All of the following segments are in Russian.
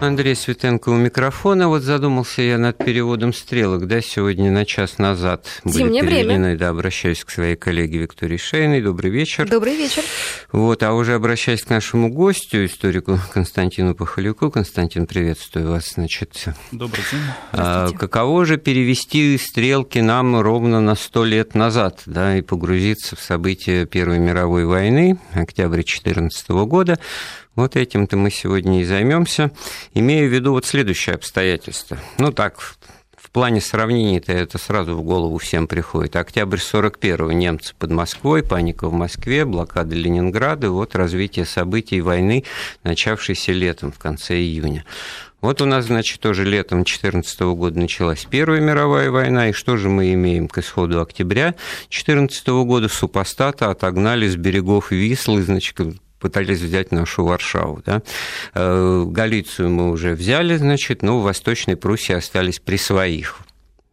Андрей Светенко у микрофона. Вот задумался я над переводом стрелок, да, сегодня на час назад Зимнее были переведены. время. Да, обращаюсь к своей коллеге Виктории Шейной. Добрый вечер. Добрый вечер. Вот, а уже обращаясь к нашему гостю, историку Константину Пахалюку. Константин, приветствую вас. Значит, Добрый день. а, каково же перевести стрелки нам ровно на сто лет назад, да, и погрузиться в события Первой мировой войны, октябрь 2014 года, вот этим-то мы сегодня и займемся, имея в виду вот следующее обстоятельство. Ну так, в плане сравнений-то это сразу в голову всем приходит. Октябрь 41-го, немцы под Москвой, паника в Москве, блокада Ленинграда, вот развитие событий войны, начавшейся летом, в конце июня. Вот у нас, значит, тоже летом 2014 года началась Первая мировая война, и что же мы имеем к исходу октября 2014 года? Супостата отогнали с берегов Вислы, значит, пытались взять нашу Варшаву. Да? Э, Галицию мы уже взяли, значит, но в Восточной Пруссии остались при своих.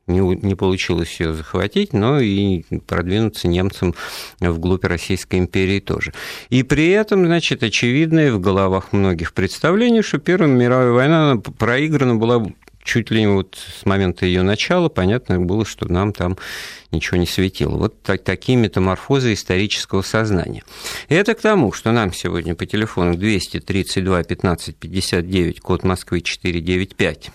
Не, не получилось ее захватить, но и продвинуться немцам вглубь Российской империи тоже. И при этом, значит, очевидное в головах многих представление, что Первая мировая война проиграна была чуть ли не вот с момента ее начала, понятно было, что нам там ничего не светило. Вот так, такие метаморфозы исторического сознания. И это к тому, что нам сегодня по телефону 232 15 59, код Москвы 495,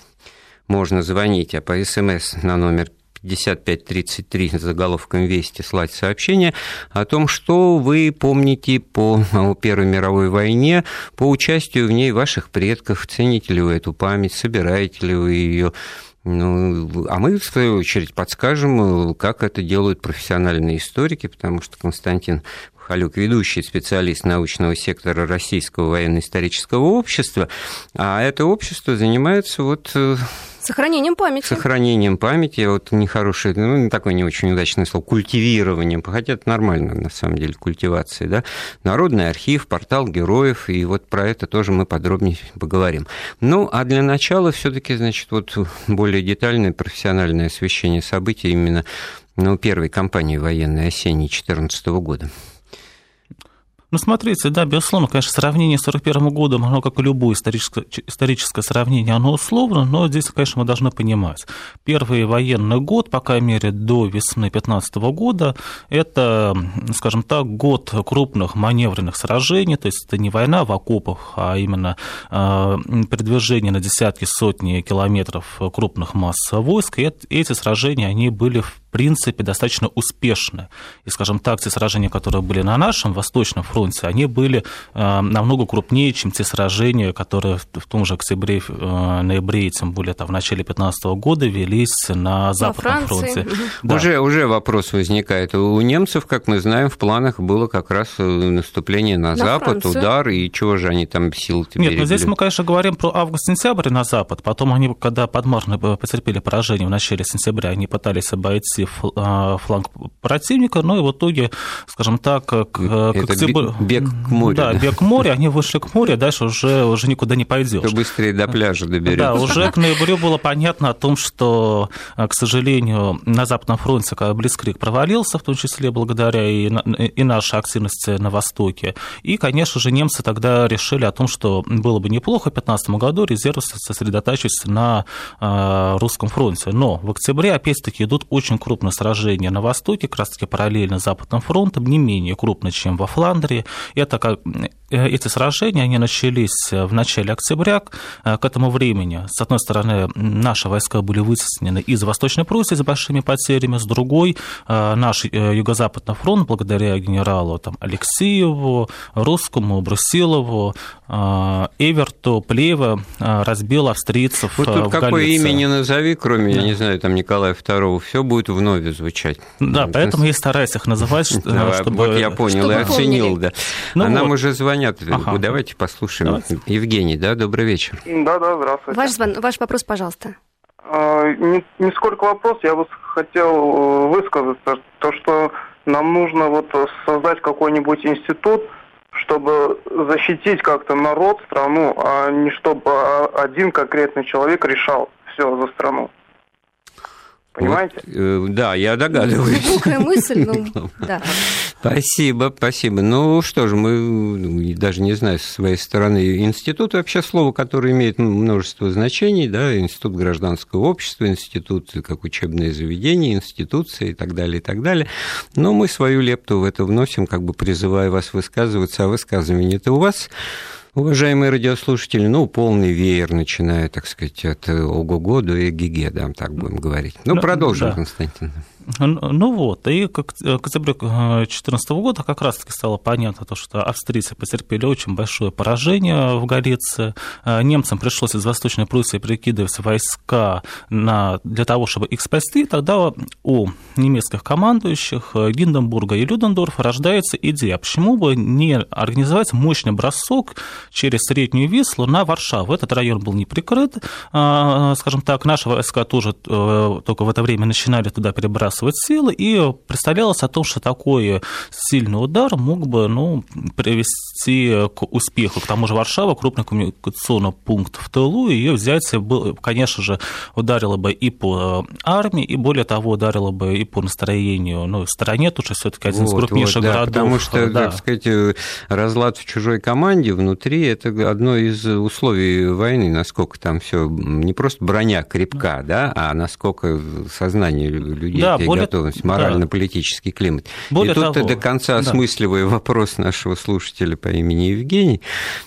можно звонить, а по СМС на номер 5533 с заголовком «Вести» слать сообщение о том, что вы помните по Первой мировой войне, по участию в ней ваших предков, цените ли вы эту память, собираете ли вы ее, ну, а мы, в свою очередь, подскажем, как это делают профессиональные историки, потому что Константин Халюк, ведущий специалист научного сектора Российского военно-исторического общества, а это общество занимается вот э, Сохранением памяти. Сохранением памяти, вот нехорошее, ну, такое не очень удачное слово, культивированием, хотя это нормально, на самом деле, культивация, да, Народный архив, портал героев, и вот про это тоже мы подробнее поговорим. Ну, а для начала все таки значит, вот более детальное профессиональное освещение событий именно ну, первой кампании военной осенней 2014 года. Ну, смотрите, да, безусловно, конечно, сравнение с 41 годом, оно, как и любое историческое, историческое сравнение, оно условно, но здесь, конечно, мы должны понимать. Первый военный год, по крайней мере, до весны 15 года, это, скажем так, год крупных маневренных сражений, то есть это не война в окопах, а именно э, передвижение на десятки, сотни километров крупных масс войск, и эти сражения, они были в принципе, достаточно успешны. И, скажем так, те сражения, которые были на нашем Восточном фронте, они были э, намного крупнее, чем те сражения, которые в том же октябре, э, ноябре, тем более там, в начале 2015 года велись на Западном фронте. Да. Уже, уже вопрос возникает. У немцев, как мы знаем, в планах было как раз э, наступление на, на Запад, Францию. удар, и чего же они там силы Нет, но здесь мы, конечно, говорим про август-сентябрь на Запад. Потом они, когда под Марной потерпели поражение в начале сентября, они пытались обойти фланг противника, но и в итоге, скажем так, к, Это к октябрю... бег к морю. Да, бег к морю, они вышли к морю, дальше уже, уже никуда не пойдешь. Кто быстрее до пляжа доберется. Да, уже к ноябрю было понятно о том, что, к сожалению, на Западном фронте Блицкрик провалился, в том числе благодаря и, и нашей активности на Востоке. И, конечно же, немцы тогда решили о том, что было бы неплохо в 2015 году резервы сосредотачиваться на русском фронте. Но в октябре, опять-таки, идут очень крупные сражения на Востоке, как раз-таки параллельно Западным фронтом, не менее крупные, чем во Фландрии. Это как эти сражения, они начались в начале октября. К этому времени, с одной стороны, наши войска были вытеснены из Восточной Пруссии с большими потерями, с другой, наш Юго-Западный фронт, благодаря генералу там, Алексееву, Русскому, Брусилову, Эверту, Плева, разбил австрийцев вот тут в какое Галиции. имя не назови, кроме, да. я не знаю, там Николая II, все будет вновь звучать. Да, поэтому я стараюсь их называть, чтобы... Вот я понял и оценил, да. Ну а нам уже звонят. Ага. Давайте послушаем. Давайте. Евгений, да, добрый вечер. Да, да, здравствуйте. Ваш, звон... Ваш вопрос, пожалуйста. А, Не, не сколько вопрос, я бы хотел э, высказаться, то, что нам нужно вот создать какой-нибудь институт, чтобы защитить как-то народ, страну, а не чтобы один конкретный человек решал все за страну. Понимаете? Вот, э, да, я догадываюсь. Глубокая мысль, ну, да. Спасибо, спасибо. Ну что же, мы ну, даже не знаю, со своей стороны, институт вообще слово, которое имеет множество значений, да, институт гражданского общества, институт как учебное заведение, институция и так далее, и так далее. Но мы свою лепту в это вносим, как бы призывая вас высказываться, а высказывание-то у вас Уважаемые радиослушатели, ну, полный веер, начиная, так сказать, от ого-го до эгиге, да, так будем говорить. Ну, продолжим, да. Константин. Ну вот, и к октябрю 2014 года как раз-таки стало понятно, то, что австрийцы потерпели очень большое поражение в Галиции. Немцам пришлось из Восточной Пруссии прикидывать войска на, для того, чтобы их спасти. Тогда у немецких командующих Гинденбурга и Людендорфа рождается идея, почему бы не организовать мощный бросок через Среднюю Вислу на Варшаву. Этот район был не прикрыт, скажем так, наши войска тоже э, только в это время начинали туда перебрасывать сбрасывать силы, и представлялось о том, что такой сильный удар мог бы ну, привести к успеху. К тому же Варшава, крупный коммуникационный пункт в тылу, ее взятие, конечно же, ударило бы и по армии, и более того, ударило бы и по настроению ну, в стране, потому что все-таки один вот, из крупнейших вот, да, городов. Потому что, да. так сказать, разлад в чужой команде внутри это одно из условий войны, насколько там все не просто броня крепка, да, а насколько сознание людей да, более... готовность, морально-политический да. климат. Более и тут того, до конца да. осмысливая вопрос нашего слушателя по имени Евгений,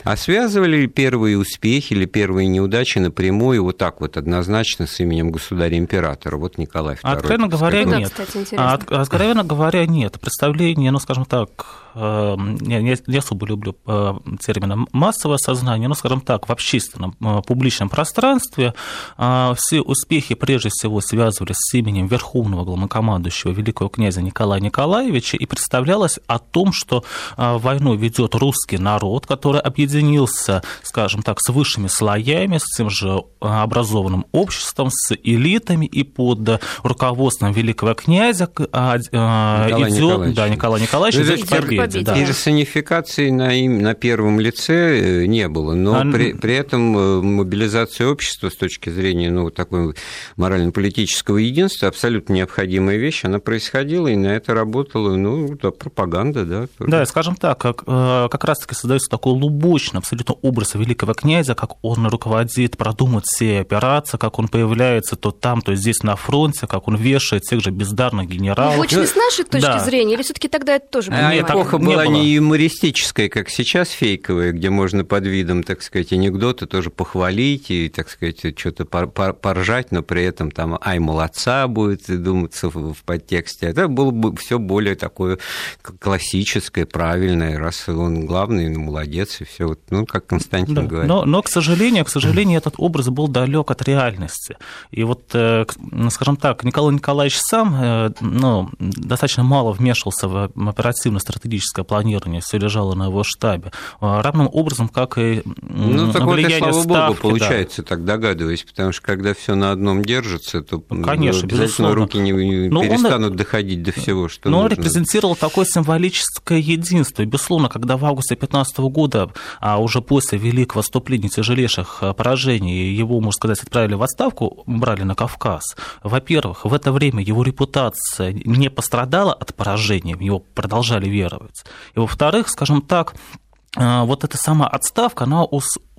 а связывали ли первые успехи или первые неудачи напрямую вот так вот однозначно с именем государя-императора? Вот Николай II. Откровенно говоря, нет. Да, кстати, откровенно говоря, нет. Представление, ну, скажем так, Эм, я не особо люблю э, термин массовое сознание, но, скажем так, в общественном э, публичном пространстве э, все успехи прежде всего связывались с именем верховного главнокомандующего великого князя Николая Николаевича и представлялось о том, что войну ведет русский народ, который объединился, скажем так, с высшими слоями, с тем же образованным обществом, с элитами и под руководством великого князя Николай идет, да, Николай Николаевич идет победа победе. Да. Персонификации на, им, на первом лице э, не было, но а... при, при этом э, мобилизация общества с точки зрения ну, такой морально-политического единства абсолютно необходимая вещь, она происходила, и на это работала ну, да, пропаганда. Да, тоже. да, скажем так, как, э, как раз-таки создается такой лубочный абсолютно образ великого князя, как он руководит, продумывает все операции, как он появляется то там, то здесь на фронте, как он вешает тех же бездарных генералов. Лубочный с нашей точки да. зрения, или все таки тогда это тоже а, эпоха эпоха была не, не юмористическая, как сейчас, фейковая, где можно под видом, так сказать, анекдота тоже похвалить и, так сказать, что-то поржать, но при этом там «ай, молодца» будет думаться в подтексте. Это было бы все более такое классическое, правильное, раз он главный, ну, молодец, и все, ну, как Константин да, говорит. Но, но, к сожалению, к сожалению, этот образ был далек от реальности. И вот, э, скажем так, Николай Николаевич сам э, ну, достаточно мало вмешивался в оперативно-стратегические стратегическое планирование, все лежало на его штабе. А, равным образом, как и ну, так влияние вот и, слава ставки, богу, получается, да. так догадываюсь, потому что когда все на одном держится, то ну, Конечно, обязательно безусловно. руки не, не но перестанут он, доходить до всего, что Но нужно. он репрезентировал такое символическое единство. И, безусловно, когда в августе 2015 года, а уже после великого вступления тяжелейших а, поражений, его, можно сказать, отправили в отставку, брали на Кавказ, во-первых, в это время его репутация не пострадала от поражения, в него продолжали веровать. И во-вторых, скажем так, э, вот эта сама отставка, она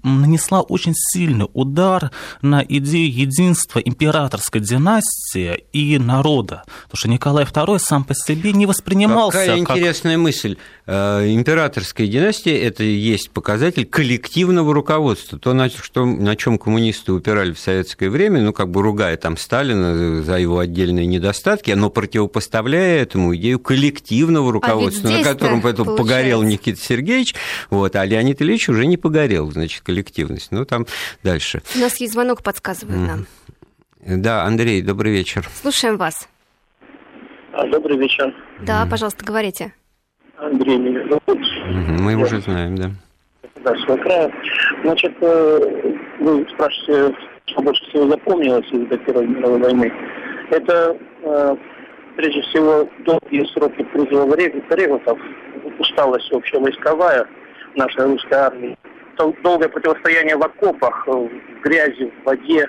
нанесла очень сильный удар на идею единства императорской династии и народа. Потому что Николай II сам по себе не воспринимался Какая как... интересная мысль. Э, императорская династия – это и есть показатель коллективного руководства. То, на, что, на чем коммунисты упирали в советское время, ну, как бы ругая там Сталина за его отдельные недостатки, но противопоставляя этому идею коллективного а руководства, а на котором поэтому погорел Никита Сергеевич, вот, а Леонид Ильич уже не погорел, значит, коллективность. Ну, там дальше. У нас есть звонок, подсказывает mm. нам. Да, Андрей, добрый вечер. Слушаем вас. А, добрый вечер. Да, mm. пожалуйста, говорите. Андрей меня зовут. Mm-hmm, мы Я... уже знаем, да. Да, свой край. Значит, э, вы спрашиваете, что больше всего запомнилось из Первой мировой войны. Это, э, прежде всего, долгие сроки призыва регутов, усталость общая войсковая нашей русской армии, долгое противостояние в окопах, в грязи, в воде.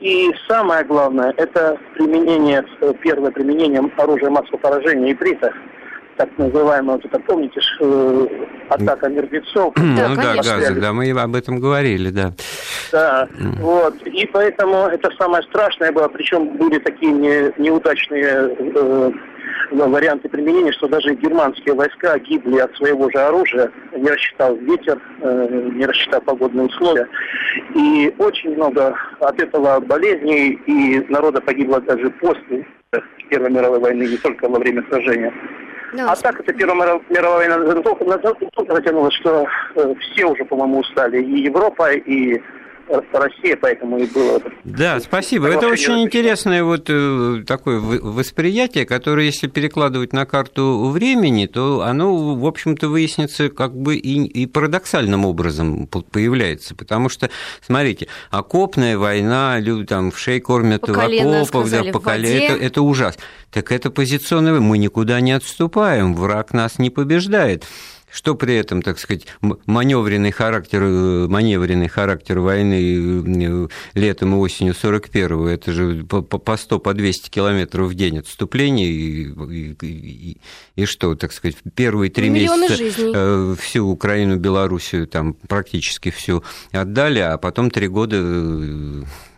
И самое главное, это применение, первое применение оружия массового поражения иприта, так называемая, вот это помните, э, атака мертвецов. Ну да, да, газы, да, мы об этом говорили, да. Да, вот, и поэтому это самое страшное было, причем были такие не, неудачные э, варианты применения, что даже германские войска гибли от своего же оружия, не рассчитал ветер, э, не рассчитал погодные условия. И очень много от этого болезней, и народа погибло даже после Первой мировой войны, не только во время сражения. Да. А так это Первая мировая война настолько, настолько затянулась, что э, все уже, по-моему, устали. И Европа, и Россия, поэтому и было. Да, спасибо. Это очень интересное вот э, такое восприятие, которое, если перекладывать на карту времени, то оно, в общем-то, выяснится как бы и, и парадоксальным образом появляется. Потому что, смотрите, окопная война, люди там в шей кормят по в окопах, да, по колено, это, это ужас. Так это позиционное, мы никуда не отступаем, враг нас не побеждает что при этом, так сказать, маневренный характер, э, маневренный характер войны э, летом и осенью 41-го, это же по 100, по 200 километров в день отступления, и, и, и, и что, так сказать, первые три месяца жизней. Э, всю Украину, Белоруссию там практически всю отдали, а потом три года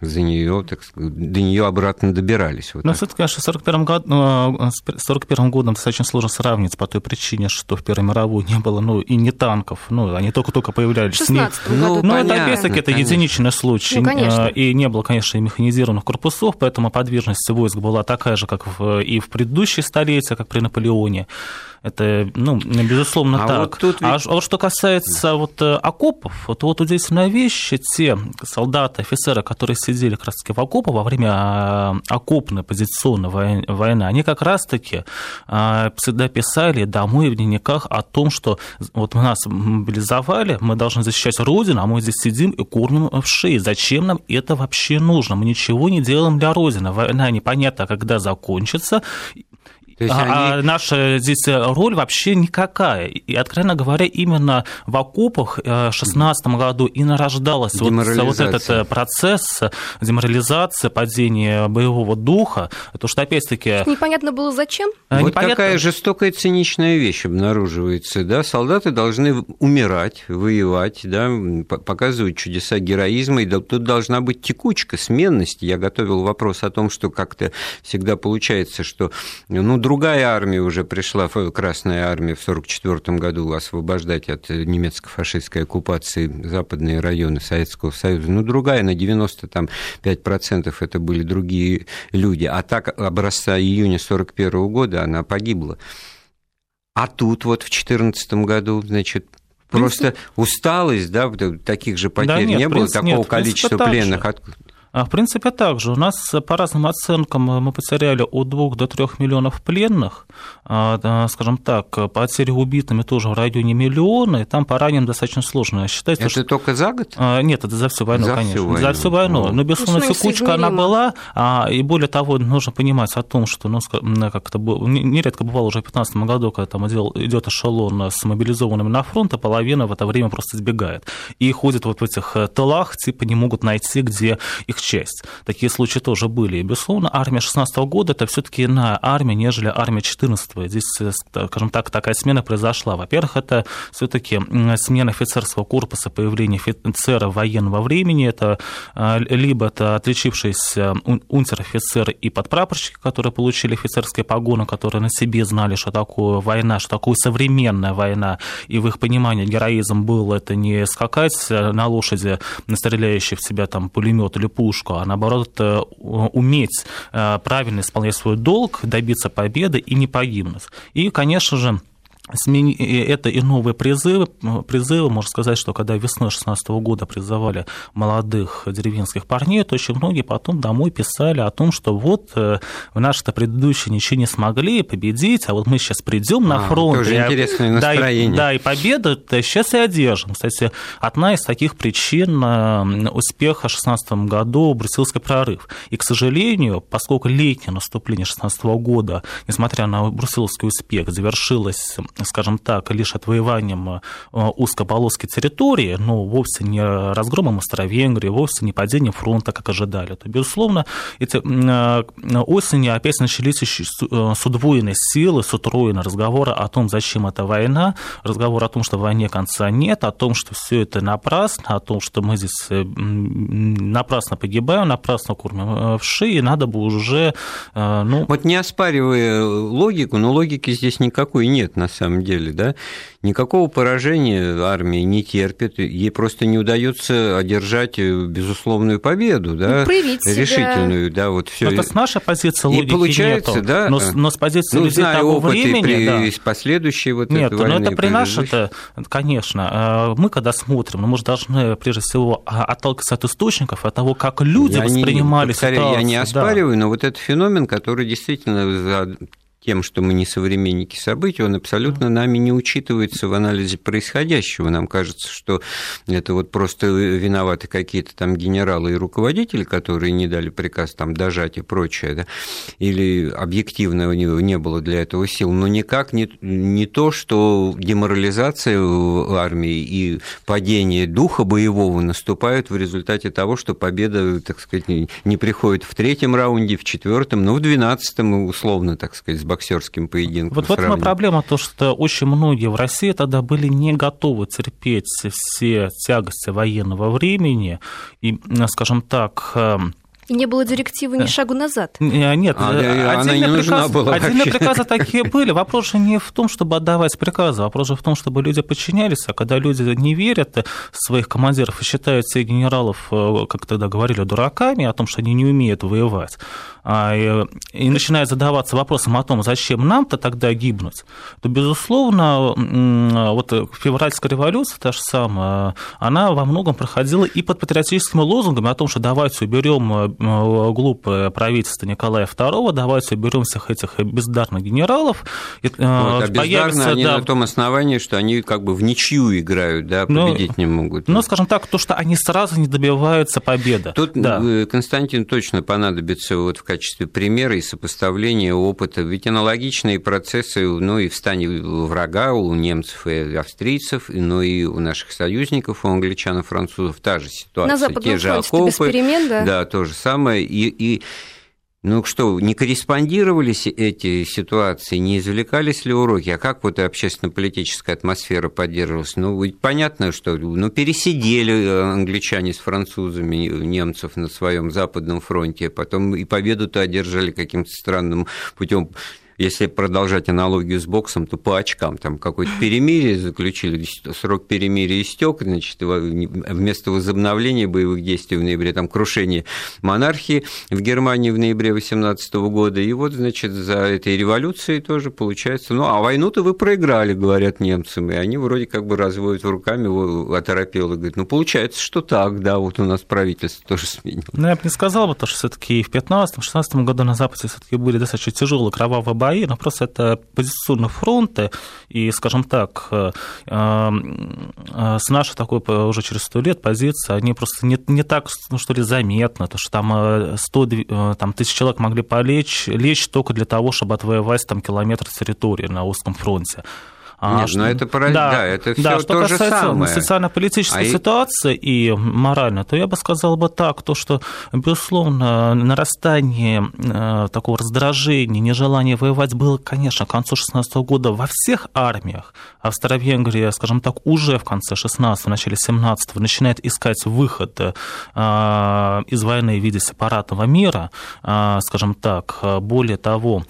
за нее, так сказать, до нее обратно добирались. Вот Но все-таки, конечно, с 41 год, 41 годом достаточно сложно сравнить по той причине, что в Первой мировой не было, ну, и не танков, ну, они только-только появлялись. В не... ну, ну, это, опять-таки, это единичный случай. Ну, конечно. И не было, конечно, и механизированных корпусов, поэтому подвижность войск была такая же, как в, и в предыдущие столетия, как при Наполеоне. Это, ну, безусловно, а так. Вот тут... а, а вот что касается вот э, окопов, вот, вот удивительная вещь, те солдаты, офицеры, которые сидели как раз таки в окопах во время а, окопной позиционной войны, они как раз-таки а, всегда писали домой в дневниках о том, что вот нас мобилизовали, мы должны защищать Родину, а мы здесь сидим и кормим в шее. Зачем нам это вообще нужно? Мы ничего не делаем для Родины. Война непонятно, когда закончится. То есть а, они... а наша здесь роль вообще никакая. И, откровенно говоря, именно в окопах э, в 2016 году и нарождалась вот, вот этот э, процесс деморализации, падения боевого духа. То, что опять-таки... Непонятно было зачем? Э, вот Непонятно... такая жестокая циничная вещь обнаруживается. Да? Солдаты должны умирать, воевать, да? показывать чудеса героизма. И тут должна быть текучка, сменность. Я готовил вопрос о том, что как-то всегда получается, что ну, другая армия уже пришла, Красная армия в 1944 году освобождать от немецко-фашистской оккупации западные районы Советского Союза. Ну, другая, на 95% это были другие люди. А так образца июня 1941 года она погибла. А тут вот в 2014 году, значит, Просто усталость, да, таких же потерь да, нет, не было, такого нет, количества пленных. А, в принципе, также. У нас по разным оценкам мы потеряли от 2 до 3 миллионов пленных. А, скажем так, потери убитыми тоже в районе миллиона, и там по раненым достаточно сложно считать. Это что... только за год? А, нет, это за всю войну, за конечно. Всю войну. За всю войну. Но, безусловно, ну, текучка она была, и более того, нужно понимать о том, что, ну, как это было, нередко бывало уже в 2015 году, когда там идет эшелон с мобилизованными на фронт, а половина в это время просто сбегает. И ходят вот в этих э, тылах, типа не могут найти, где их часть. Такие случаи тоже были. И, безусловно, армия 16 года – это все таки иная армия, нежели армия 14 -го. Здесь, э, скажем так, такая смена произошла. Во-первых, это все таки смена офицерского корпуса, появление офицера военного времени. Это э, либо это отличившиеся унтер-офицеры и подпрапорщики, которые получили офицерские погоны, которые на себе знали, что такое война, что такое современная война, и в их понимании героизм был это не скакать на лошади, стреляющей в себя там пулемет или пуш, ловушку, а наоборот э, уметь э, правильно исполнять свой долг, добиться победы и не погибнуть. И, конечно же, это и новые призывы. Призывы, можно сказать, что когда весной 16 года призывали молодых деревенских парней, то очень многие потом домой писали о том, что вот э, в наши-то предыдущие ничего не смогли победить, а вот мы сейчас придем на а, фронт. Тоже и, интересное настроение. Да, и, да, и победу сейчас и одержим. Кстати, одна из таких причин э, успеха в 16 году – Брюссельский прорыв. И, к сожалению, поскольку летнее наступление 16 года, несмотря на брюссельский успех, завершилось скажем так, лишь отвоеванием узкой полоски территории, но вовсе не разгромом Австро-Венгрии, вовсе не падением фронта, как ожидали, то, безусловно, эти осенью опять начались с удвоенной силы, с утроенной. Разговоры о том, зачем эта война, разговор о том, что в войне конца нет, о том, что все это напрасно, о том, что мы здесь напрасно погибаем, напрасно кормим вши, и надо бы уже... Ну... Вот не оспаривая логику, но логики здесь никакой нет на самом деле, да? Никакого поражения армия не терпит, ей просто не удается одержать безусловную победу, да? Ну, проявить решительную, себя. да, вот все. Это с нашей позиции логики и получается, нету. да? Но, но с позиции ну, людей того времени, при, да. последующей вот Нет, но это при нашей-то, конечно, э, мы когда смотрим, ну, мы же должны прежде всего отталкиваться от источников, от того, как люди я воспринимали не, ситуацию. Я не оспариваю, да. но вот этот феномен, который действительно за тем, что мы не современники событий, он абсолютно нами не учитывается в анализе происходящего. Нам кажется, что это вот просто виноваты какие-то там генералы и руководители, которые не дали приказ там дожать и прочее, да? или объективно не было для этого сил, но никак не, не то, что деморализация в армии и падение духа боевого наступают в результате того, что победа, так сказать, не приходит в третьем раунде, в четвертом, но в двенадцатом, условно, так сказать, с боксерским поединком. Вот в этом и проблема, то, что очень многие в России тогда были не готовы терпеть все тягости военного времени и, скажем так, эм, и не было директивы ни шагу назад. Нет, а, э, она не нужна приказ, была Отдельные приказы такие были. Вопрос же не в том, чтобы отдавать приказы, вопрос же в том, чтобы люди подчинялись. А когда люди не верят в своих командиров и считают всех генералов, э, как тогда говорили, дураками, о том, что они не умеют воевать, и начинает задаваться вопросом о том, зачем нам-то тогда гибнуть, то, безусловно, вот февральская революция, та же самая, она во многом проходила и под патриотическими лозунгами о том, что давайте уберем Э, глупое правительство Николая II, давайте уберем всех этих бездарных генералов. Вот, а появится, они да, на том основании, что они как бы в ничью играют, да, ну, победить ну, не могут. Ну, скажем так, то, что они сразу не добиваются победы. Тут, да. Э, Константин, точно понадобится вот в качестве примера и сопоставления опыта. Ведь аналогичные процессы, ну, и в стане врага у немцев и австрийцев, ну, и у наших союзников, у англичан и французов та же ситуация. На Западном Те же окопы, да? Да, тоже самое. И, и ну что, не корреспондировались эти ситуации, не извлекались ли уроки? А как вот общественно-политическая атмосфера поддерживалась? Ну, понятно, что ну, пересидели э, англичане с французами, немцев на своем западном фронте, потом и победу-то одержали каким-то странным путем если продолжать аналогию с боксом, то по очкам там какое-то перемирие заключили, срок перемирия истек, значит, вместо возобновления боевых действий в ноябре, там крушение монархии в Германии в ноябре 18 года, и вот, значит, за этой революцией тоже получается, ну, а войну-то вы проиграли, говорят немцам, и они вроде как бы разводят руками, оторопел и говорят, ну, получается, что так, да, вот у нас правительство тоже сменилось. Ну, я бы не сказал, потому что все таки в 15-16 году на Западе все таки были достаточно тяжелые кровавые бои, но просто это позиционные фронты, и, скажем так, э, э, с нашей такой уже через сто лет позиции, они просто не, не так, ну, что ли, заметны, то что там 100 э, там, тысяч человек могли полечь, лечь только для того, чтобы отвоевать там километр территории на узком фронте. А, Нет, что... но это параллельно, да, да, это все да, что то же самое. социально-политической а ситуации и... и морально, то я бы сказал бы так, то, что, безусловно, нарастание э, такого раздражения, нежелания воевать было, конечно, к концу 16 года во всех армиях. Австро-Венгрия, скажем так, уже в конце 16 в начале 17 начинает искать выход э, из войны в виде сепаратного мира, э, скажем так. Более того,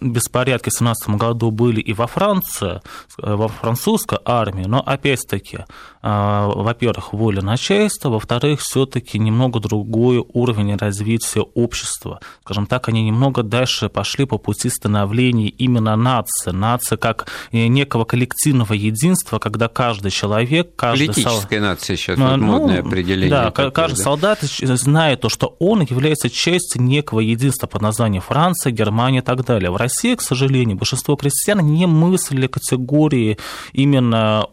беспорядки в 17 году были и во Франции, во французской армии, но опять-таки, а, во-первых, воля начальства, во-вторых, все-таки немного другой уровень развития общества. Скажем так, они немного дальше пошли по пути становления именно нации. Нация как некого коллективного единства, когда каждый человек, каждый Политическая сол... нация сейчас ну, вот модное определение. Да, такое, каждый да? солдат знает то, что он является частью некого единства под названием Франция, Франция, Германия и так далее. В России, к сожалению, большинство крестьян не мыслили категории именно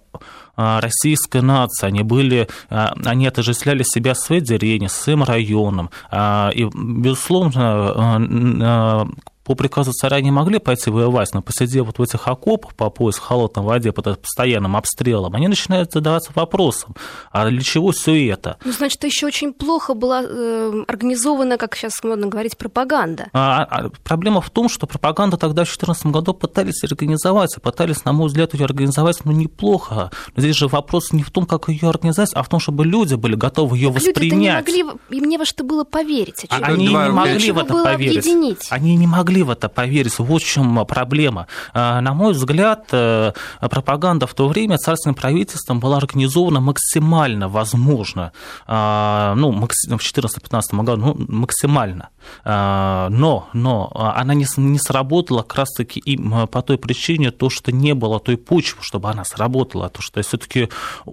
а, российской нации, они были, а, они отождествляли себя своей деревней, своим районом. А, и, безусловно, по приказу царя не могли пойти воевать, но посидев вот в этих окопах по пояс в холодной воде под постоянным обстрелом, они начинают задаваться вопросом, а для чего все это? Ну, значит, еще очень плохо была э, организована, как сейчас модно говорить, пропаганда. А, а, проблема в том, что пропаганда тогда в 2014 году пытались организовать, пытались, на мой взгляд, ее организовать, ну, неплохо. Но здесь же вопрос не в том, как ее организовать, а в том, чтобы люди были готовы ее воспринять. Люди не могли, им не во что было поверить. Очевидно. Они не могли в это поверить. Объединить. Они не могли в это поверить. Вот в чем проблема. А, на мой взгляд, э, пропаганда в то время царственным правительством была организована максимально возможно. А, ну, в 2014-2015 году ну, максимально. А, но, но она не, не сработала как раз-таки и по той причине, то, что не было той почвы, чтобы она сработала, то, что все-таки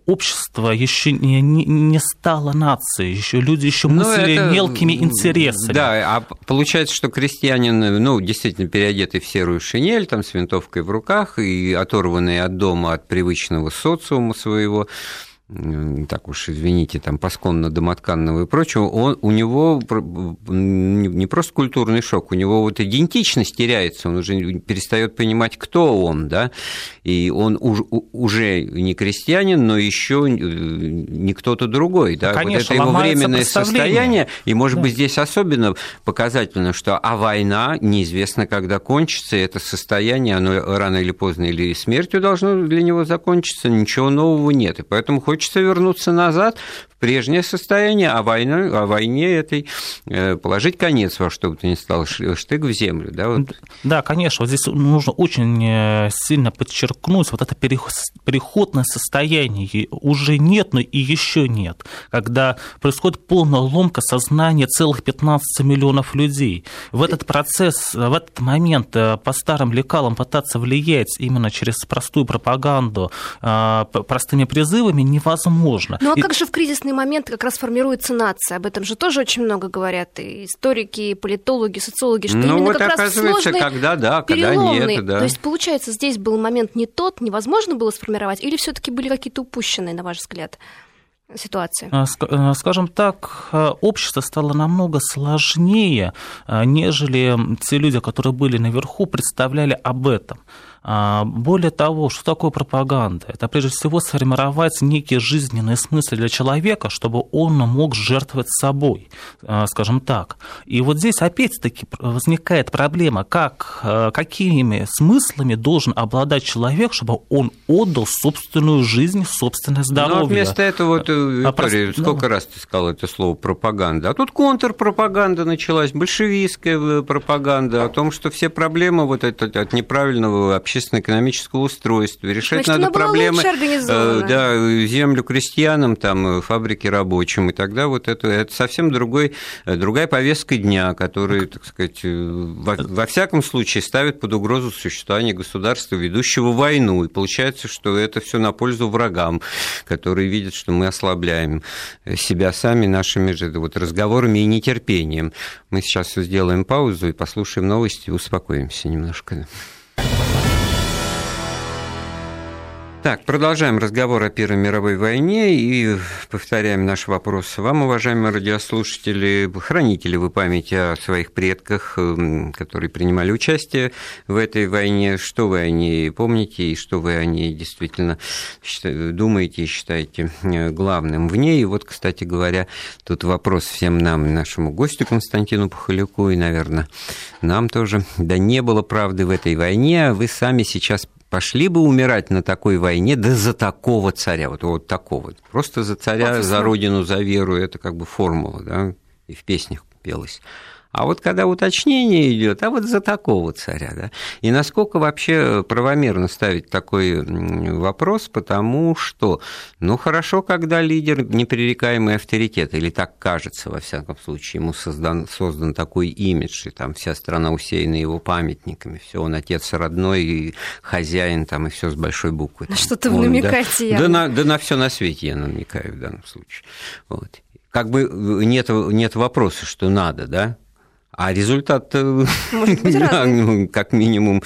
общество еще не, не, не стало нацией, еще люди еще ну, мыслили это... мелкими интересами. Да, а получается, что крестьянин, ну, действительно переодетый в серую шинель, там, с винтовкой в руках и оторванный от дома, от привычного социума своего, так уж извините, там, пасконно-домотканного и прочего, он, у него не просто культурный шок, у него вот идентичность теряется, он уже перестает понимать, кто он, да, и он уж, уже не крестьянин, но еще не кто-то другой, да, Конечно, вот это его временное состояние, и, может да. быть, здесь особенно показательно, что а война неизвестно, когда кончится, и это состояние, оно рано или поздно или смертью должно для него закончиться, ничего нового нет, и поэтому хочется хочется вернуться назад в прежнее состояние, а, война, о войне этой э, положить конец во что бы то ни стало, штык в землю. Да, вот. да, конечно, вот здесь нужно очень э, сильно подчеркнуть вот это переходное состояние. Уже нет, но и еще нет, когда происходит полная ломка сознания целых 15 миллионов людей. В этот процесс, в этот момент э, по старым лекалам пытаться влиять именно через простую пропаганду, простыми призывами невозможно невозможно. Ну а и... как же в кризисный момент как раз формируется нация? Об этом же тоже очень много говорят и историки, и политологи, социологи, что ну, именно вот как раз сложный, когда да, когда нет, да. То есть получается, здесь был момент не тот, невозможно было сформировать, или все-таки были какие-то упущенные, на ваш взгляд? ситуации? А, э, скажем так, э, общество стало намного сложнее, э, нежели те люди, которые были наверху, представляли об этом. А, более того, что такое пропаганда? Это прежде всего сформировать некий жизненный смысл для человека, чтобы он мог жертвовать собой, а, скажем так. И вот здесь опять-таки возникает проблема, как, а, какими смыслами должен обладать человек, чтобы он отдал собственную жизнь, собственное здоровье. Ну, а вместо этого, вот, Виктория, а, сколько да. раз ты сказал это слово пропаганда? А тут контрпропаганда началась, большевистская э, пропаганда о том, что все проблемы вот это, от неправильного общения общественно-экономического устройства. Решать Значит, надо проблемы, э, да, землю крестьянам, там, фабрики рабочим, и тогда вот это, это совсем другой, э, другая повестка дня, которая, так сказать, э, во, во всяком случае ставит под угрозу существование государства, ведущего войну. И получается, что это все на пользу врагам, которые видят, что мы ослабляем себя сами нашими же вот разговорами и нетерпением. Мы сейчас сделаем паузу и послушаем новости успокоимся немножко. Так, продолжаем разговор о Первой мировой войне и повторяем наш вопрос вам, уважаемые радиослушатели, хранители вы памяти о своих предках, эм, которые принимали участие в этой войне, что вы о ней помните и что вы о ней действительно думаете и считаете э, главным в ней. И вот, кстати говоря, тут вопрос всем нам, нашему гостю Константину Пахалюку и, наверное, нам тоже. Да не было правды в этой войне, а вы сами сейчас пошли бы умирать на такой войне, да за такого царя, вот, вот такого. Просто за царя, за родину, за веру, это как бы формула, да, и в песнях пелось. А вот когда уточнение идет, а вот за такого царя, да? И насколько вообще правомерно ставить такой вопрос, потому что, ну, хорошо, когда лидер непререкаемый авторитет, или так кажется, во всяком случае, ему создан, создан такой имидж, и там вся страна усеяна его памятниками, все, он отец родной, и хозяин там, и все с большой буквы. На что-то вы намекаете, да, да, на, да на все на свете я намекаю в данном случае. Вот. Как бы нет, нет вопроса, что надо, да? А результат, Может быть да, ну, как минимум,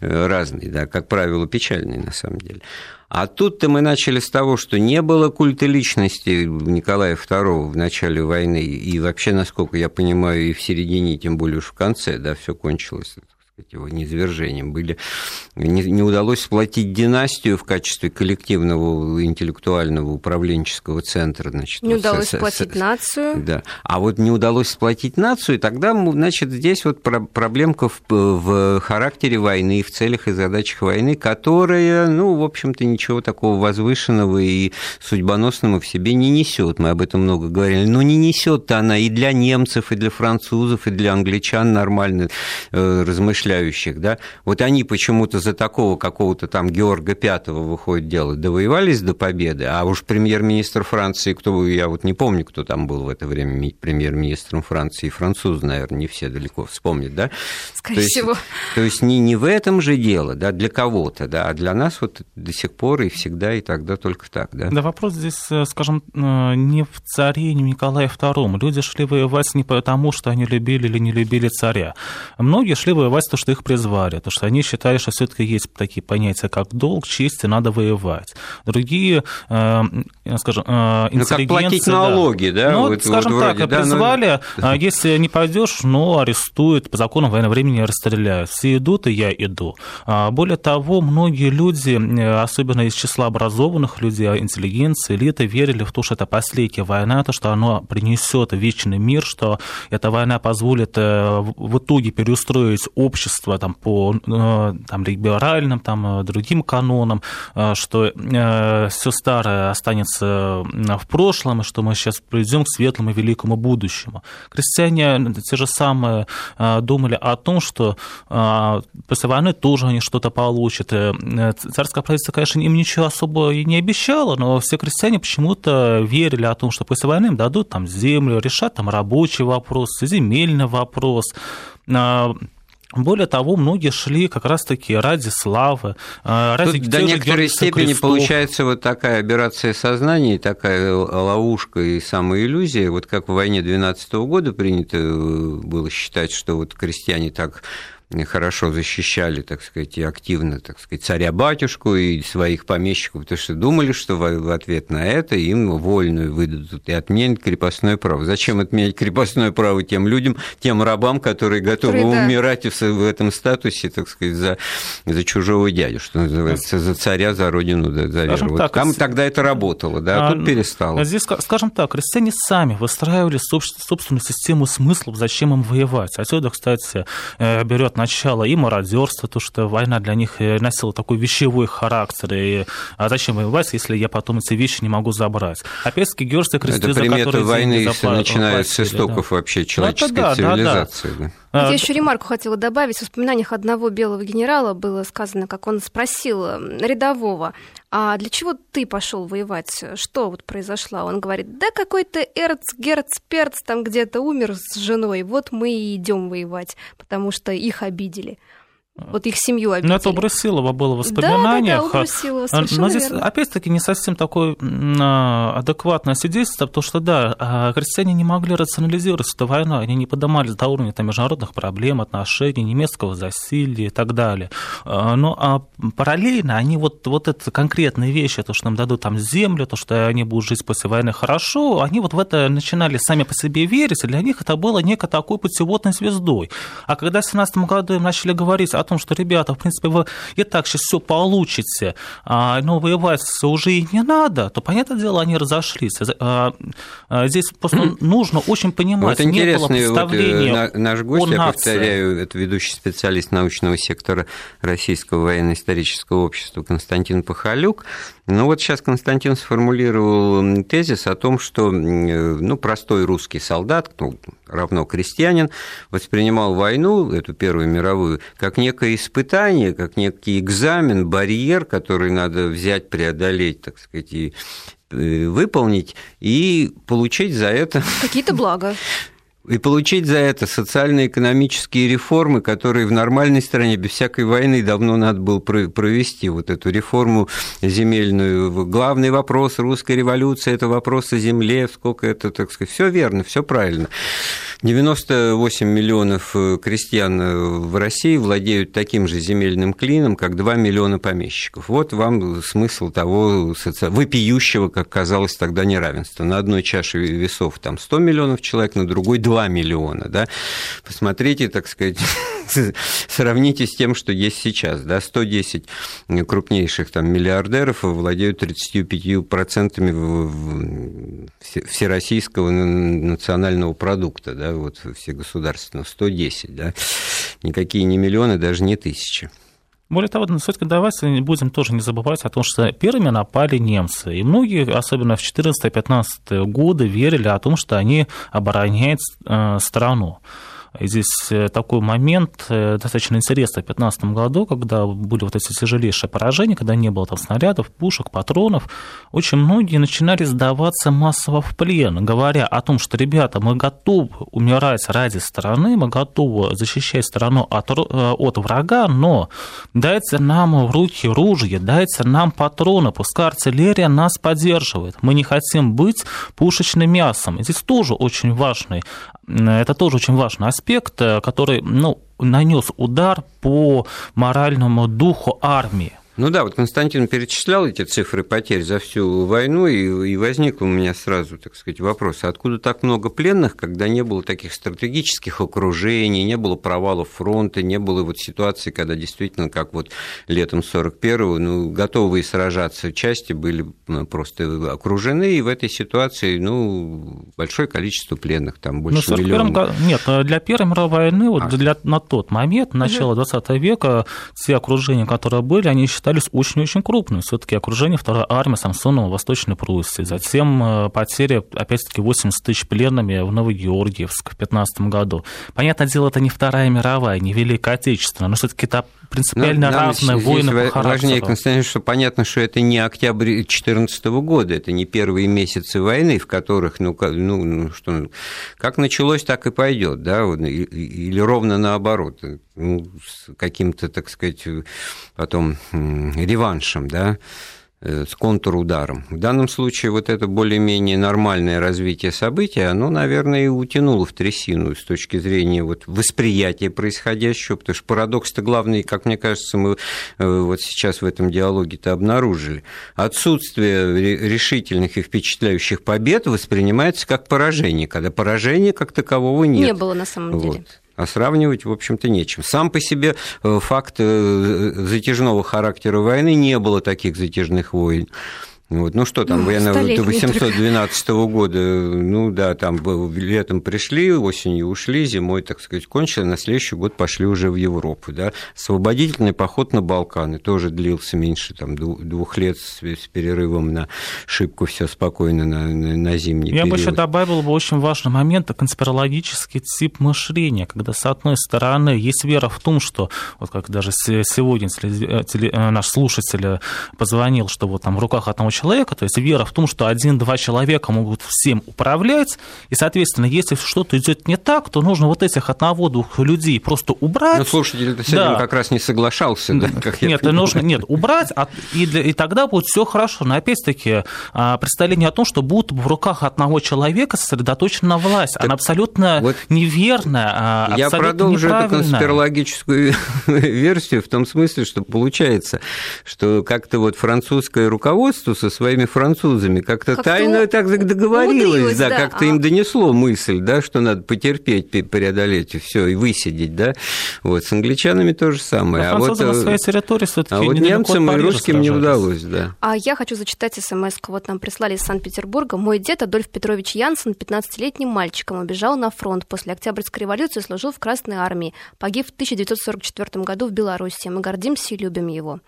разный, да, как правило, печальный на самом деле. А тут-то мы начали с того, что не было культа личности Николая II в начале войны, и вообще, насколько я понимаю, и в середине, тем более уж в конце, да, все кончилось сказать, его низвержением, были, не, не удалось сплотить династию в качестве коллективного интеллектуального управленческого центра. Значит, не вот удалось с, сплотить с, нацию. Да. А вот не удалось сплотить нацию, тогда, значит, здесь вот проблемка в, в характере войны, в целях и задачах войны, которая, ну, в общем-то, ничего такого возвышенного и судьбоносного в себе не несет. Мы об этом много говорили. Но не несет-то она и для немцев, и для французов, и для англичан нормально э, размышляет промышляющих, да, вот они почему-то за такого какого-то там Георга Пятого выходит дело, довоевались до победы, а уж премьер-министр Франции, кто, я вот не помню, кто там был в это время премьер-министром Франции, французы, наверное, не все далеко вспомнят, да? Скорее то всего. Есть, то есть не, не в этом же дело, да, для кого-то, да, а для нас вот до сих пор и всегда, и тогда только так, да? Да, вопрос здесь, э, скажем, э, не в царе, не в Николае II. Люди шли воевать не потому, что они любили или не любили царя. Многие шли воевать то, что их призвали, то, что они считали, что все-таки есть такие понятия, как долг, честь, и надо воевать. Другие, э, скажем, э, ну, как платить налоги, да? Ну, вот, скажем вот так, вроде, да, призвали, но... А если не пойдешь, ну, арестуют, по закону военного времени расстреляют. Все идут, и я иду. А более того, многие люди, э, особенно из числа образованных людей, интеллигенции, элиты, верили в то, что это последняя война, то, что оно принесет вечный мир, что эта война позволит э, в итоге переустроить общество там, по э, там, либеральным, там, э, другим канонам, э, что все старое останется в прошлом, и что мы сейчас придем к светлому и великому будущему. Крестьяне те же самые думали о том, что после войны тоже они что-то получат. Царское правительство, конечно, им ничего особо и не обещало, но все крестьяне почему-то верили о том, что после войны им дадут там землю, решат там рабочий вопрос, земельный вопрос, более того, многие шли как раз-таки ради славы, э, ради Тут до некоторой степени крестов. получается вот такая операция сознания, такая ловушка и самоиллюзия. Вот как в войне 12 года принято э, было считать, что вот крестьяне так хорошо защищали, так сказать, и активно, так сказать, царя-батюшку и своих помещиков, потому что думали, что в ответ на это им вольную выдадут и отменят крепостное право. Зачем отменять крепостное право тем людям, тем рабам, которые готовы которые, умирать да. в этом статусе, так сказать, за, за чужого дядю, что называется, за царя, за родину, да, за веру. Вот так, там тогда это работало, да, а, а тут перестало. Здесь, скажем так, крестьяне сами выстраивали собственную систему смыслов, зачем им воевать. Отсюда, кстати, э, берет начало и мародерство, то, что война для них э, носила такой вещевой характер. И, а зачем воевать, если я потом эти вещи не могу забрать? Опять-таки, Герцы кресты, Это приметы войны запла- начинают с истоков да. вообще человеческой ну, да, цивилизации. Да, да. Я еще ремарку хотела добавить. В воспоминаниях одного белого генерала было сказано, как он спросил рядового, а для чего ты пошел воевать? Что вот произошло? Он говорит, да какой-то эрц, герц, перц там где-то умер с женой, вот мы и идем воевать, потому что их обидели вот их семью обидели. Ну, это у Брусилова было в воспоминаниях. Да, да, да, у Брусилова, Но здесь, верно. опять-таки, не совсем такое а, адекватное свидетельство, потому что, да, а, крестьяне не могли рационализировать эту войну, они не поднимались до уровня там, международных проблем, отношений, немецкого засилия и так далее. А, но а параллельно они вот, вот это конкретные вещи, то, что нам дадут там землю, то, что они будут жить после войны хорошо, они вот в это начинали сами по себе верить, и для них это было некой такой путеводной звездой. А когда в 17 году им начали говорить о том, что, ребята, в принципе, вы и так сейчас все получите, а, но воевать уже и не надо, то, понятное дело, они разошлись. А, а, здесь просто нужно очень понимать, вот не было представления вот, наш гость, я нации. повторяю, это ведущий специалист научного сектора Российского военно-исторического общества Константин Пахалюк. Ну вот сейчас Константин сформулировал тезис о том, что ну, простой русский солдат, ну, равно крестьянин, воспринимал войну, эту Первую мировую, как некое испытание, как некий экзамен, барьер, который надо взять, преодолеть, так сказать, и э, выполнить, и получить за это... Какие-то блага и получить за это социально-экономические реформы, которые в нормальной стране без всякой войны давно надо было провести. Вот эту реформу земельную. Главный вопрос русской революции – это вопрос о земле, сколько это, так сказать, все верно, все правильно. 98 миллионов э, крестьян э, в России владеют таким же земельным клином, как 2 миллиона помещиков. Вот вам смысл того вопиющего, как казалось тогда, неравенства. На одной чаше весов там 100 миллионов человек, на другой 2 миллиона. Да? Посмотрите, так сказать, сравните с тем, что есть сейчас. Да? 110 крупнейших там, миллиардеров владеют 35% всероссийского национального продукта, да, вот все государственного, 110, да, никакие не миллионы, даже не тысячи. Более того, все-таки давайте будем тоже не забывать о том, что первыми напали немцы. И многие, особенно в 14-15 годы, верили о том, что они обороняют э, страну. И здесь э, такой момент э, достаточно интересный в 2015 году, когда были вот эти тяжелейшие поражения, когда не было там снарядов, пушек, патронов, очень многие начинали сдаваться массово в плен, говоря о том, что, ребята, мы готовы умирать ради страны, мы готовы защищать страну от, э, от врага, но дайте нам в руки ружья, дайте нам патроны, пускай артиллерия нас поддерживает. Мы не хотим быть пушечным мясом. И здесь тоже очень важный, это тоже очень важный аспект э, который ну, нанес удар по моральному духу армии. Ну да, вот Константин перечислял эти цифры потерь за всю войну, и, и возник у меня сразу, так сказать, вопрос, а откуда так много пленных, когда не было таких стратегических окружений, не было провалов фронта, не было вот ситуации, когда действительно, как вот летом 41-го, ну, готовые сражаться части были ну, просто окружены, и в этой ситуации, ну, большое количество пленных, там больше ну, миллиона. Нет, для Первой мировой войны, вот а. для, на тот момент, начало 20 века, все окружения, которые были, они считались считались очень-очень крупными. Все-таки окружение второй армии Самсонова в Восточной Пруссии. Затем э, потери, опять-таки, 80 тысяч пленными в Новогеоргиевск в 15 году. Понятное дело, это не Вторая мировая, не Великая Отечественная, но все-таки это принципиально ну, разные войны по характеру. Важнее, Константин, что понятно, что это не октябрь 2014 года, это не первые месяцы войны, в которых, ну, ну, ну что, как началось, так и пойдет, да, или ровно наоборот, ну, с каким-то, так сказать, потом реваншем, да, с контрударом. В данном случае вот это более-менее нормальное развитие событий, оно, наверное, и утянуло в трясину с точки зрения вот восприятия происходящего, потому что парадокс-то главный, как мне кажется, мы э, вот сейчас в этом диалоге-то обнаружили. Отсутствие решительных и впечатляющих побед воспринимается как поражение, когда поражения как такового нет. Не было на самом деле. Вот а сравнивать, в общем-то, нечем. Сам по себе э, факт э, затяжного характера войны не было таких затяжных войн. Вот. Ну что там, ну, военно 812 года, ну да, там летом пришли, осенью ушли, зимой, так сказать, кончили, на следующий год пошли уже в Европу. Да. Освободительный поход на Балканы тоже длился меньше там, двух лет с, с перерывом на шибку, все спокойно на, на, на зимний Я период. бы еще добавил бы очень важный момент, конспирологический тип мышления, когда, с одной стороны, есть вера в том, что, вот как даже сегодня э, наш слушатель позвонил, что вот там в руках одного человека, то есть вера в том, что один-два человека могут всем управлять, и, соответственно, если что-то идет не так, то нужно вот этих одного-двух людей просто убрать. Но слушатель с этим да. как раз не соглашался, да, как Нет, я нужно, нет, убрать, а, и, для, и тогда будет все хорошо. Но опять-таки а, представление о том, что будут в руках одного человека сосредоточена власть, так она абсолютно вот неверная, а Я продолжу эту конспирологическую версию в том смысле, что получается, что как-то вот французское руководство со своими французами как-то как тайно так договорилось, да, да, как-то а... им донесло мысль, да, что надо потерпеть, преодолеть и все, и высидеть, да. Вот с англичанами то же самое. Но а вот, на э, своей территории а вот немцам и русским не удалось, да. А я хочу зачитать смс Вот нам прислали из Санкт-Петербурга. Мой дед Адольф Петрович Янсен 15-летним мальчиком убежал на фронт. После Октябрьской революции служил в Красной армии. Погиб в 1944 году в Беларуси. Мы гордимся и любим его.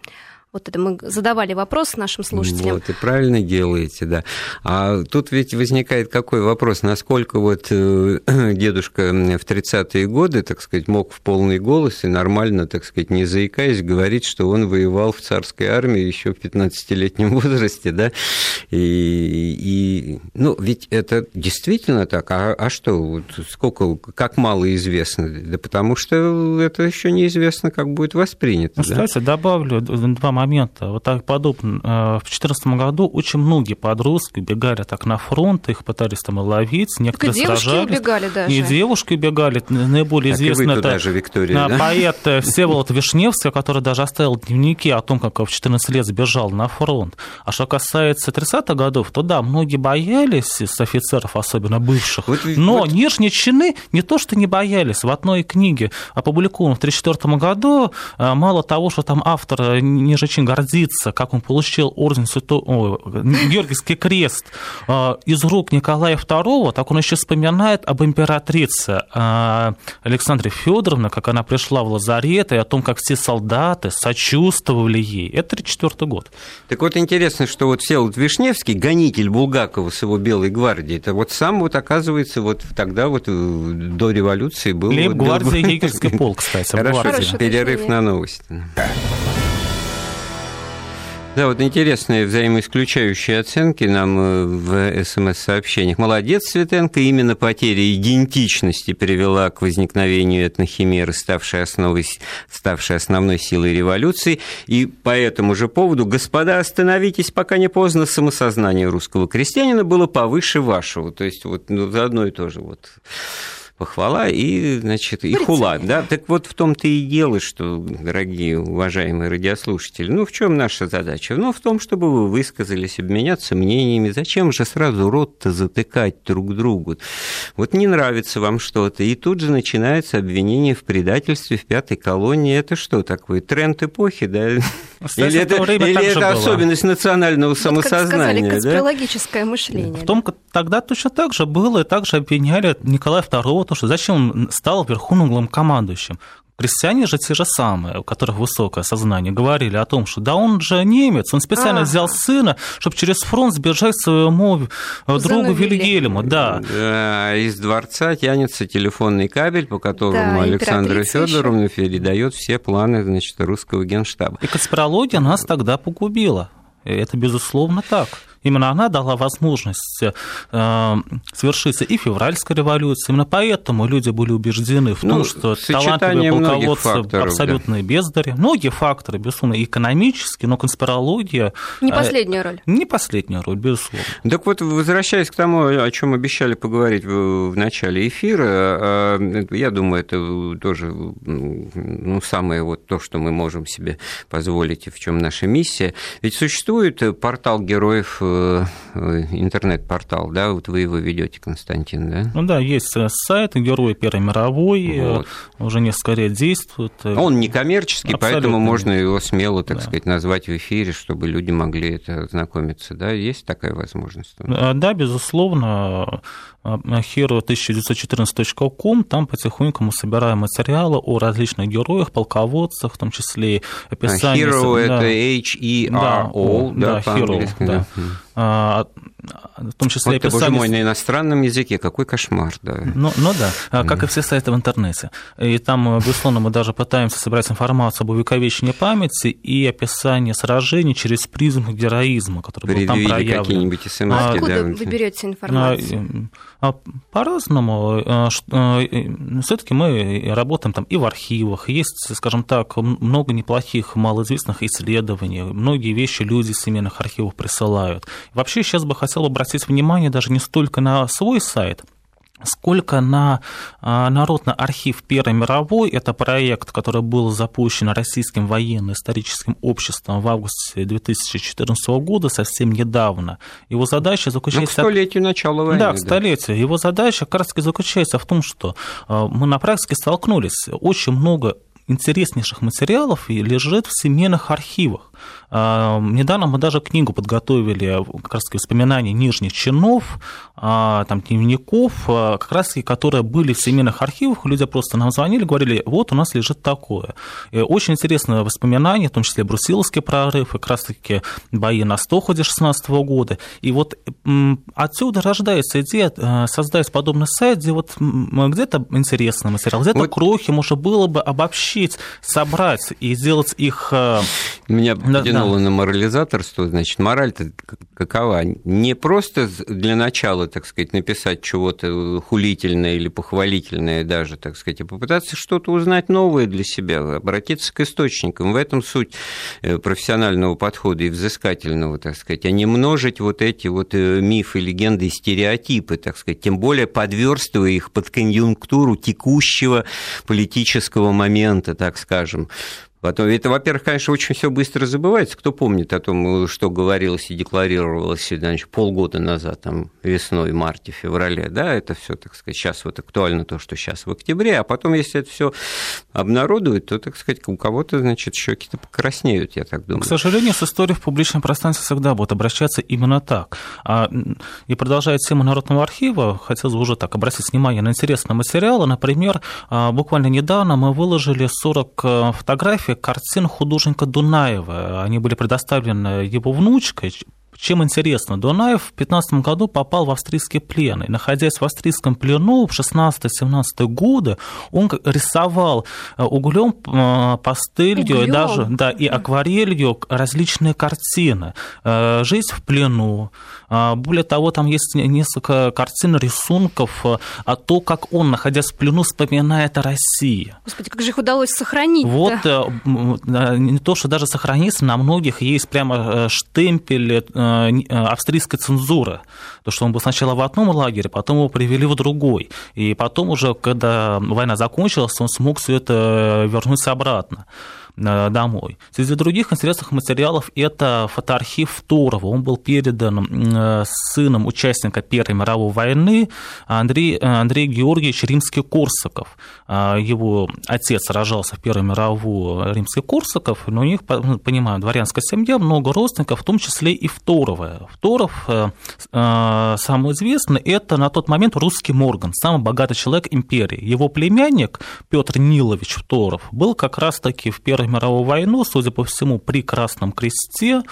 Вот это мы задавали вопрос нашим слушателям. Вот, и правильно делаете, да. А тут ведь возникает какой вопрос, насколько вот э, дедушка в 30-е годы, так сказать, мог в полный голос и нормально, так сказать, не заикаясь, говорить, что он воевал в царской армии еще в 15-летнем возрасте, да, и, и, ну, ведь это действительно так, а, а что, вот сколько, как мало известно, да потому что это еще неизвестно, как будет воспринято. Ну, кстати, да? добавлю два момента момента. Вот так подобно. В 2014 году очень многие подростки убегали так на фронт, их пытались там ловить, некоторые так и девушки сражались. убегали даже. И девушки убегали. Наиболее так известный это же, Виктория, да? поэт Всеволод Вишневский, который даже оставил дневники о том, как в 14 лет сбежал на фронт. А что касается 30-х годов, то да, многие боялись с офицеров, особенно бывших. Вот, Но вот... нижние чины не то, что не боялись. В одной книге, опубликованной в 1934 году, э, мало того, что там автор э, ниже чин гордится, как он получил орден Свято... О, Георгиевский крест э, из рук Николая II, так он еще вспоминает об императрице Александре Федоровне, как она пришла в лазарет, и о том, как все солдаты сочувствовали ей. Это 1934 год. Так вот интересно, что вот Всеволод Вишневский, гонитель Булгакова с его Белой гвардии, это вот сам вот оказывается вот тогда вот до революции был... Лейб-гвардия вот, егерский полк, кстати. Хорошо, перерыв на новости. Да, вот интересные взаимоисключающие оценки нам э, в СМС-сообщениях. Молодец, Светенко, именно потеря идентичности привела к возникновению этнохимеры, ставшей, основой, ставшей основной силой революции. И по этому же поводу, господа, остановитесь, пока не поздно, самосознание русского крестьянина было повыше вашего. То есть вот ну, заодно и тоже вот похвала и, значит, и хула. Да? Так вот в том-то и дело, что, дорогие уважаемые радиослушатели, ну в чем наша задача? Ну в том, чтобы вы высказались, обменяться мнениями. Зачем же сразу рот-то затыкать друг другу? Вот не нравится вам что-то, и тут же начинается обвинение в предательстве в пятой колонии. Это что такое? Тренд эпохи, да? Или это, или это особенность национального вот самосознания? Как сказали, да? мышление. В том, тогда точно так же было, и также обвиняли Николая II то, что зачем он стал верховным командующим. Крестьяне же те же самые, у которых высокое сознание, говорили о том, что да он же немец, он специально а взял сына, чтобы через фронт сбежать своему э, другу Вильгельму. Да. да. Из дворца тянется телефонный кабель, по которому да, Александра Федоровна передает все планы значит, русского генштаба. И конспирология нас тогда погубила. Это безусловно так. Именно она дала возможность э, совершиться и февральская революция. Именно поэтому люди были убеждены в том, ну, что талантливые полководцы абсолютные да. бездари. Многие факторы, безусловно, экономические, но конспирология... Не э, последняя роль. Не последняя роль, безусловно. Так вот, возвращаясь к тому, о чем обещали поговорить в, в начале эфира, э, я думаю, это тоже ну, самое вот то, что мы можем себе позволить, в чем наша миссия. Ведь существует портал героев интернет-портал, да, вот вы его ведете, Константин, да? Ну да, есть э, сайт Герои Первой мировой, э, вот. уже несколько лет действует. Он не коммерческий, Абсолютно поэтому можно его смело, так да. сказать, назвать в эфире, чтобы люди могли это ознакомиться, да, есть такая возможность? Да, безусловно, hero1914.com, там потихоньку мы собираем материалы о различных героях, полководцах, в том числе описание... Hero да. это H-E-R-O, да, да, hero, да. А, в том числе вот, описание... боже мой, на иностранном языке, какой кошмар, да. Ну, ну да, а, как и все сайты в интернете. И там, безусловно, мы даже пытаемся собрать информацию об увековечении памяти и описание сражений через призму героизма, который был там проявлен. какие-нибудь смс а Откуда да, вы берете информацию? По-разному. Все-таки мы работаем там и в архивах, есть, скажем так, много неплохих, малоизвестных исследований, многие вещи люди из семейных архивов присылают. Вообще сейчас бы хотел обратить внимание даже не столько на свой сайт, сколько на а, Народный архив Первой мировой, это проект, который был запущен Российским военно-историческим обществом в августе 2014 года, совсем недавно. Его задача заключается... Ну, к столетию начала войны. Да, к столетию. Да. Его задача как раз заключается в том, что а, мы на практике столкнулись. Очень много интереснейших материалов лежит в семейных архивах. А, недавно мы даже книгу подготовили, как раз воспоминания нижних чинов, а, там, дневников, а, как раз которые были в семейных архивах, люди просто нам звонили, говорили, вот у нас лежит такое. И очень интересное воспоминание, в том числе Брусиловский прорыв, и как раз-таки бои на Стоходе 16 года. И вот отсюда рождается идея создать подобный сайт, где вот где-то интересный материал, где-то вот. крохи, может, было бы обобщить собрать и сделать их... Меня потянуло да, на морализаторство, значит, мораль-то какова? Не просто для начала, так сказать, написать чего-то хулительное или похвалительное даже, так сказать, а попытаться что-то узнать новое для себя, обратиться к источникам. В этом суть профессионального подхода и взыскательного, так сказать, а не множить вот эти вот мифы, легенды и стереотипы, так сказать, тем более подверстывая их под конъюнктуру текущего политического момента, так скажем. Потом, это, во-первых, конечно, очень все быстро забывается. Кто помнит о том, что говорилось и декларировалось значит, полгода назад, там, весной, марте, феврале, да, это все, так сказать, сейчас вот актуально то, что сейчас в октябре, а потом, если это все обнародуют, то, так сказать, у кого-то, значит, щеки-то покраснеют, я так думаю. К сожалению, с историей в публичном пространстве всегда будут обращаться именно так. А, и продолжая тему Народного архива, хотелось бы уже так обратить внимание на интересные материалы. Например, а, буквально недавно мы выложили 40 э, фотографий фотографии картин художника Дунаева. Они были предоставлены его внучкой, чем интересно, Дунаев в 15 году попал в австрийский плен. И находясь в австрийском плену в 16-17 годы, он рисовал э, углем, э, пастелью и даже да, и акварелью различные картины. Э, Жизнь в плену. Более того, там есть несколько картин, рисунков о том, как он, находясь в плену, вспоминает о России. Господи, как же их удалось сохранить? Вот не то, что даже сохраниться, на многих есть прямо штемпель Э, австрийской цензуры. То, что он был сначала в одном лагере, потом его привели в другой. И потом уже, когда война закончилась, он смог все это вернуть обратно. Э, домой. Среди других интересных материалов это фотоархив Турова. Он был передан э, сыном участника Первой мировой войны Андрей, Андрей Георгиевич Римский-Корсаков. Э, его отец сражался в Первую мировую Римский-Корсаков, но у них, ну, понимаю, дворянская семья, много родственников, в том числе и Второва. Второв, самый известный, это на тот момент русский Морган, самый богатый человек империи. Его племянник Петр Нилович Второв был как раз-таки в Первой мировую войну, судя по всему, при Красном Кресте,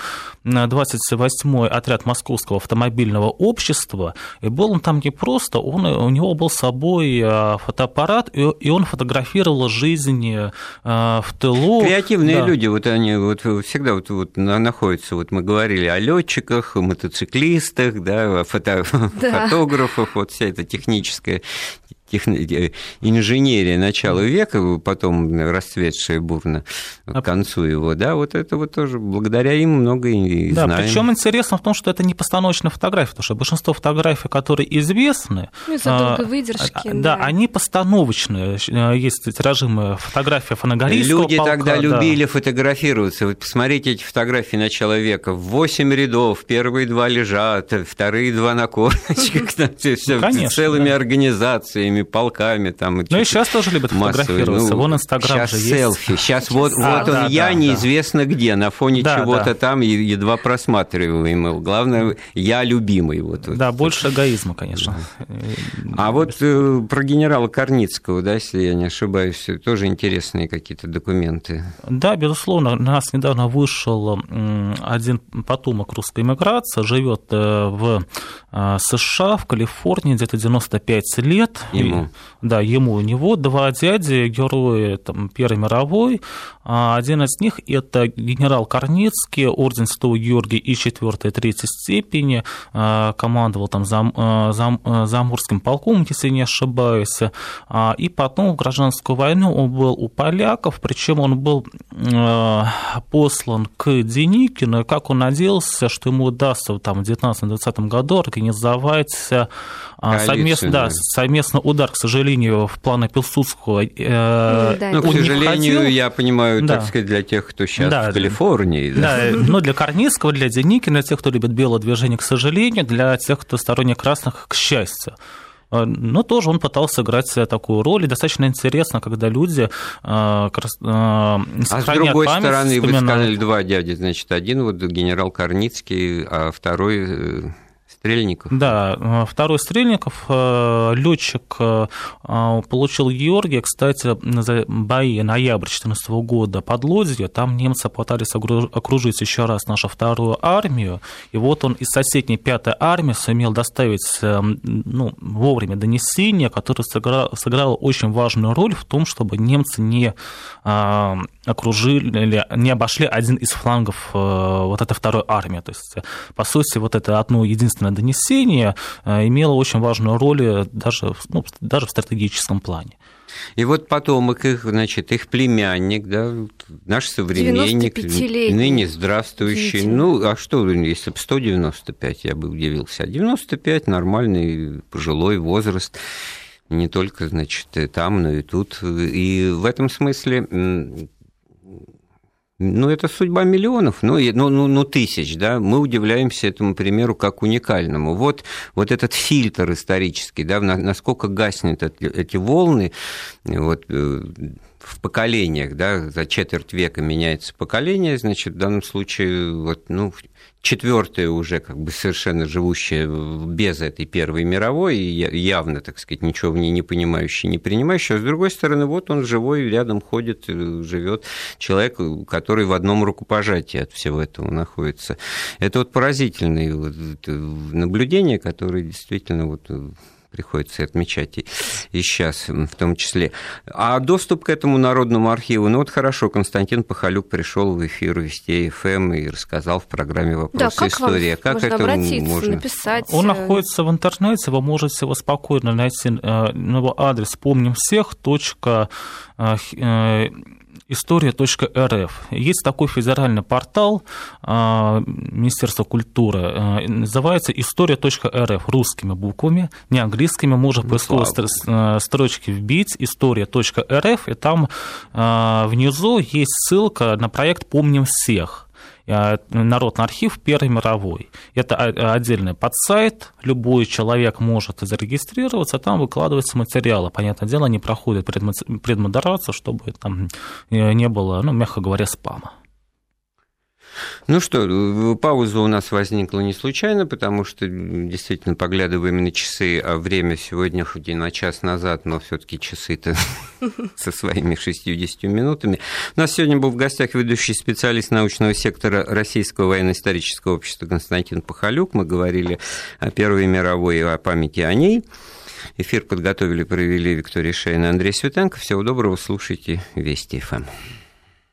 28-й отряд Московского автомобильного общества, и был он там не просто, он, у него был с собой э, фотоаппарат, и он фотографировал жизнь э, в тылу. Креативные да. люди, вот они вот всегда вот, вот находятся, вот мы говорили о летчиках, мотоциклистах, да, фото, да. фотографах, вот вся эта техническая техно... Э, инженерия начала века, потом расцветшая бурно к концу его, да, вот это вот тоже благодаря им много и да, знаем. Причем интересно в том, что это не постановочная фотография, потому что большинство фотографий, которые известны, ну, из-за долгой выдержки, а, да, да, они постановочные. Э, есть тиражимые фотография фанагорийского Люди полка, тогда да. любили фотографироваться. Вот посмотрите эти фотографии начала века. Восемь рядов, первые два лежат, вторые два на корточках, целыми организациями армиями, полками. Там, ну и сейчас тоже любят фотографироваться. Ну, Вон Инстаграм же селфи. есть. Сейчас вот, а, вот да, он да, я, да, неизвестно да. где, на фоне да, чего-то да. там едва просматриваемый. Главное, я любимый. Вот, да, вот. больше эгоизма, конечно. А вот э, про генерала Корницкого, да, если я не ошибаюсь, тоже интересные какие-то документы. Да, безусловно. У нас недавно вышел один потомок русской эмиграции, живет э, в э, США, в Калифорнии, где-то 95 лет. И ему. Да, ему. У него два дяди, герои там, Первой мировой. А один из них – это генерал Корницкий, орден Святого Георгия и 4 и 3 степени, а, командовал там зам, а, зам, Заморским полком, если не ошибаюсь. И потом в гражданскую войну он был у поляков, причем он был послан к Деникину, и как он надеялся, что ему удастся там, в 19-20 году организовать совместно, да, совместно удар, к сожалению, в планы Пилсудского. Э, да, ну, к сожалению, я понимаю, да. так сказать, для тех, кто сейчас да, в Калифорнии. Да, да но для Корницкого, для Деникина, для тех, кто любит белое движение, к сожалению, для тех, кто сторонник красных, к счастью. Э, но тоже он пытался играть такую роль, и достаточно интересно, когда люди э, А с другой память, стороны, вспоминают... вы сказали два дяди, значит, один вот генерал Корницкий, а второй Стрельников. Да, второй Стрельников, летчик получил Георгия, кстати, за бои ноябрь 2014 года под Лодзью, там немцы пытались окружить еще раз нашу вторую армию, и вот он из соседней пятой армии сумел доставить ну, вовремя донесение, которое сыграло, сыграло очень важную роль в том, чтобы немцы не окружили, не обошли один из флангов вот этой второй армии. То есть, по сути, вот это одно единственное донесение имело очень важную роль даже, ну, даже в стратегическом плане. И вот потомок их, значит, их племянник, да, наш современник, ныне здравствующий. Дети. Ну, а что, если бы 195, я бы удивился. А 95 нормальный пожилой возраст не только, значит, там, но и тут. И в этом смысле ну, это судьба миллионов, ну, ну, ну, ну, тысяч, да, мы удивляемся этому примеру как уникальному. Вот, вот этот фильтр исторический, да, насколько гаснет эти волны, вот, э, в поколениях, да, за четверть века меняется поколение, значит, в данном случае, вот, ну, четвертое уже как бы совершенно живущее без этой Первой мировой, и явно, так сказать, ничего в ней не понимающий, не принимающий. А с другой стороны, вот он живой, рядом ходит, э, живет человек, который в одном рукопожатии от всего этого находится. Это вот поразительные э, наблюдения, которые действительно вот э, приходится отмечать и, и сейчас в том числе. А доступ к этому народному архиву, ну вот хорошо, Константин Пахалюк пришел в эфир Вести ФМ и рассказал в программе «Вопросы да, как истории». Как можно это обратиться, можно? написать? Он э, находится в интернете, вы можете его спокойно найти, э, его адрес «Помним всех», точка э, история.рф. Есть такой федеральный портал а, Министерства культуры, а, называется история.рф русскими буквами, не английскими, можно ну, поисковой а, строчки вбить история.рф, и там внизу есть ссылка на проект «Помним всех». Э, Народный архив Первой мировой. Это отдельный подсайт, любой человек может зарегистрироваться, там выкладываются материалы. Понятное дело, они проходят предмодерацию, чтобы там э, не было, ну, мягко говоря, спама. Ну что, пауза у нас возникла не случайно, потому что действительно поглядываем на часы, а время сегодня хоть и на час назад, но все таки часы-то со своими 60 минутами. У нас сегодня был в гостях ведущий специалист научного сектора Российского военно-исторического общества Константин Пахалюк. Мы говорили о Первой мировой и о памяти о ней. Эфир подготовили, провели Виктория Шейна и Андрей Светенко. Всего доброго, слушайте Вести ФМ.